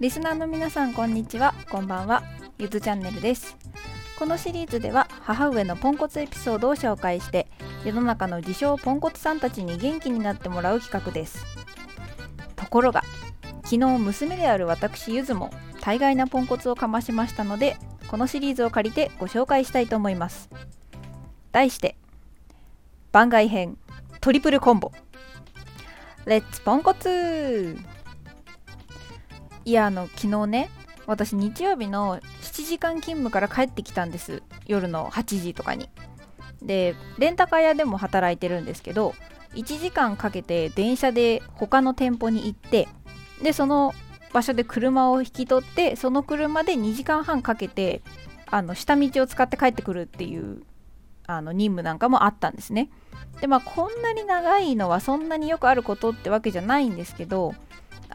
リスナーの皆さんこんにちは。こんばんは。ゆずチャンネルです。このシリーズでは母上のポンコツエピソードを紹介して世の中の自称ポンコツさんたちに元気になってもらう企画です。ところが昨日娘である私ゆずも大概なポンコツをかましましたのでこのシリーズを借りてご紹介したいと思います。題して番外編トリプルコンボ。レッツポンコツいやあの昨日ね私日曜日の7時間勤務から帰ってきたんです夜の8時とかにでレンタカー屋でも働いてるんですけど1時間かけて電車で他の店舗に行ってでその場所で車を引き取ってその車で2時間半かけてあの下道を使って帰ってくるっていうあの任務なんかもあったんですね。でまあこんなに長いのはそんなによくあることってわけじゃないんですけど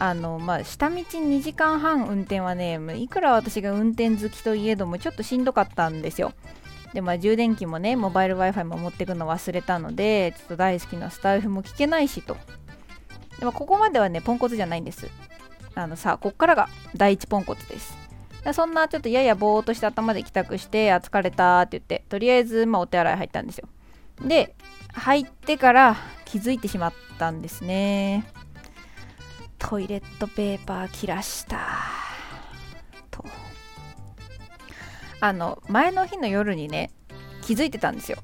あのまあ下道2時間半運転はねいくら私が運転好きといえどもちょっとしんどかったんですよ。でまあ充電器もねモバイル Wi-Fi も持ってくの忘れたのでちょっと大好きなスタイフも聞けないしと。でもここまではねポンコツじゃないんです。あのさこっからが第一ポンコツです。そんなちょっとややぼーっとした頭で帰宅してあ疲れたって言ってとりあえずまあお手洗い入ったんですよ。で入ってから気づいてしまったんですね。トイレットペーパー切らした。と。あの前の日の夜にね気づいてたんですよ。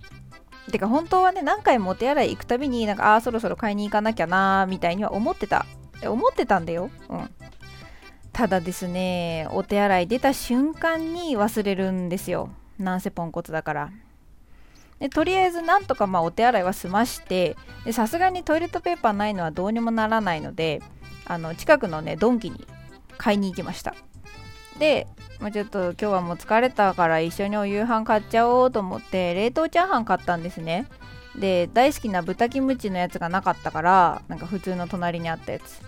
てか本当はね何回もお手洗い行くたびになんかああそろそろ買いに行かなきゃなーみたいには思ってた。思ってたんだよ。うん。ただですねお手洗い出た瞬間に忘れるんですよ。なんせポンコツだから。でとりあえずなんとかまあお手洗いは済ましてさすがにトイレットペーパーないのはどうにもならないのであの近くのねドンキに買いに行きました。で、まあ、ちょっと今日はもう疲れたから一緒にお夕飯買っちゃおうと思って冷凍チャーハン買ったんですね。で大好きな豚キムチのやつがなかったからなんか普通の隣にあったやつ。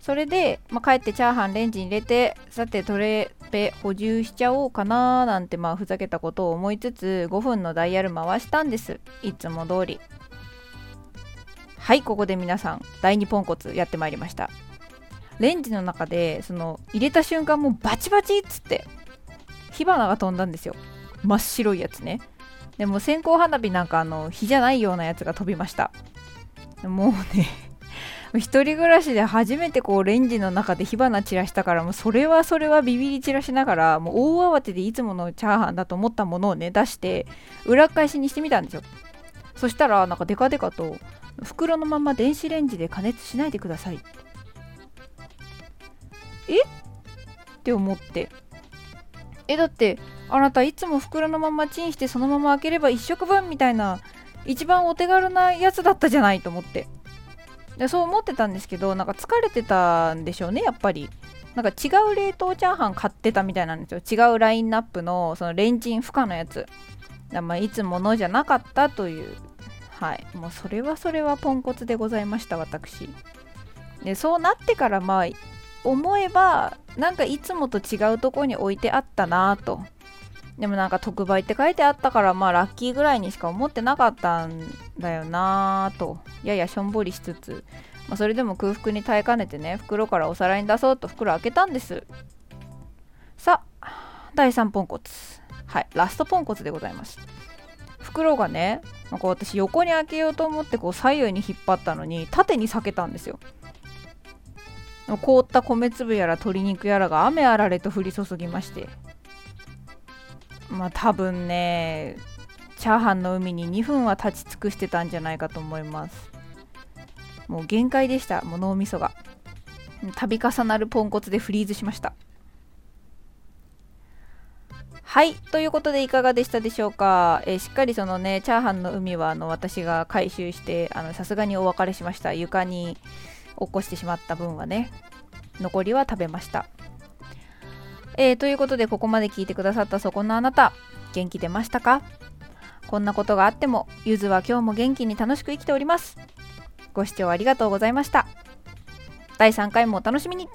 それで、まあ、帰ってチャーハンレンジに入れてさてトレペ補充しちゃおうかななんてまあふざけたことを思いつつ5分のダイヤル回したんです。いつも通り。はいここで皆さん第2ポンコツやってまいりました。レンジの中でその入れた瞬間もうバチバチっつって火花が飛んだんですよ。真っ白いやつね。でも線香花火なんかあの火じゃないようなやつが飛びました。もうね 一人暮らしで初めてこうレンジの中で火花散らしたからもうそれはそれはビビり散らしながらもう大慌てでいつものチャーハンだと思ったものをね出して裏返しにしてみたんですよ。そしたらなんかデカデカと袋のまま電子レンジで加熱しないでください。え？って思って。えだってあなたいつも袋のままチンしてそのまま開ければ1食分みたいな一番お手軽なやつだったじゃないと思って。でそう思ってたんですけどなんか疲れてたんでしょうねやっぱり。なんか違う冷凍チャーハン買ってたみたいなんですよ。違うラインナップのそのレンチン負荷のやつ。まあいつものじゃなかったという。はい。もうそれはそれはポンコツでございました私。でそうなってからまあ思えばなんかいつもと違うとこに置いてあったなと。でもなんか特売って書いてあったからまあラッキーぐらいにしか思ってなかったんだよなと。ややしょんぼりしつつ、まあ、それでも空腹に耐えかねてね袋からお皿に出そうと袋開けたんです。さあ第3ポンコツ。はい。ラストポンコツでございます。袋がねなんか私横に開けようと思ってこう左右に引っ張ったのに縦に裂けたんですよ。凍った米粒やら鶏肉やらが雨あられと降り注ぎまして。まあ多分ねチャーハンの海に2分は立ち尽くしてたんじゃないかと思います。もう限界でしたもう脳みそが。度重なるポンコツでフリーズしました。はい。ということでいかがでしたでしょうか、えー、しっかりそのねチャーハンの海はあの私が回収してさすがにお別れしました。床に起こしてしまった分はね残りは食べました。えー、ということでここまで聞いてくださったそこのあなた元気出ましたか？こんなことがあってもゆずは今日も元気に楽しく生きております。ご視聴ありがとうございました。第3回もお楽しみに。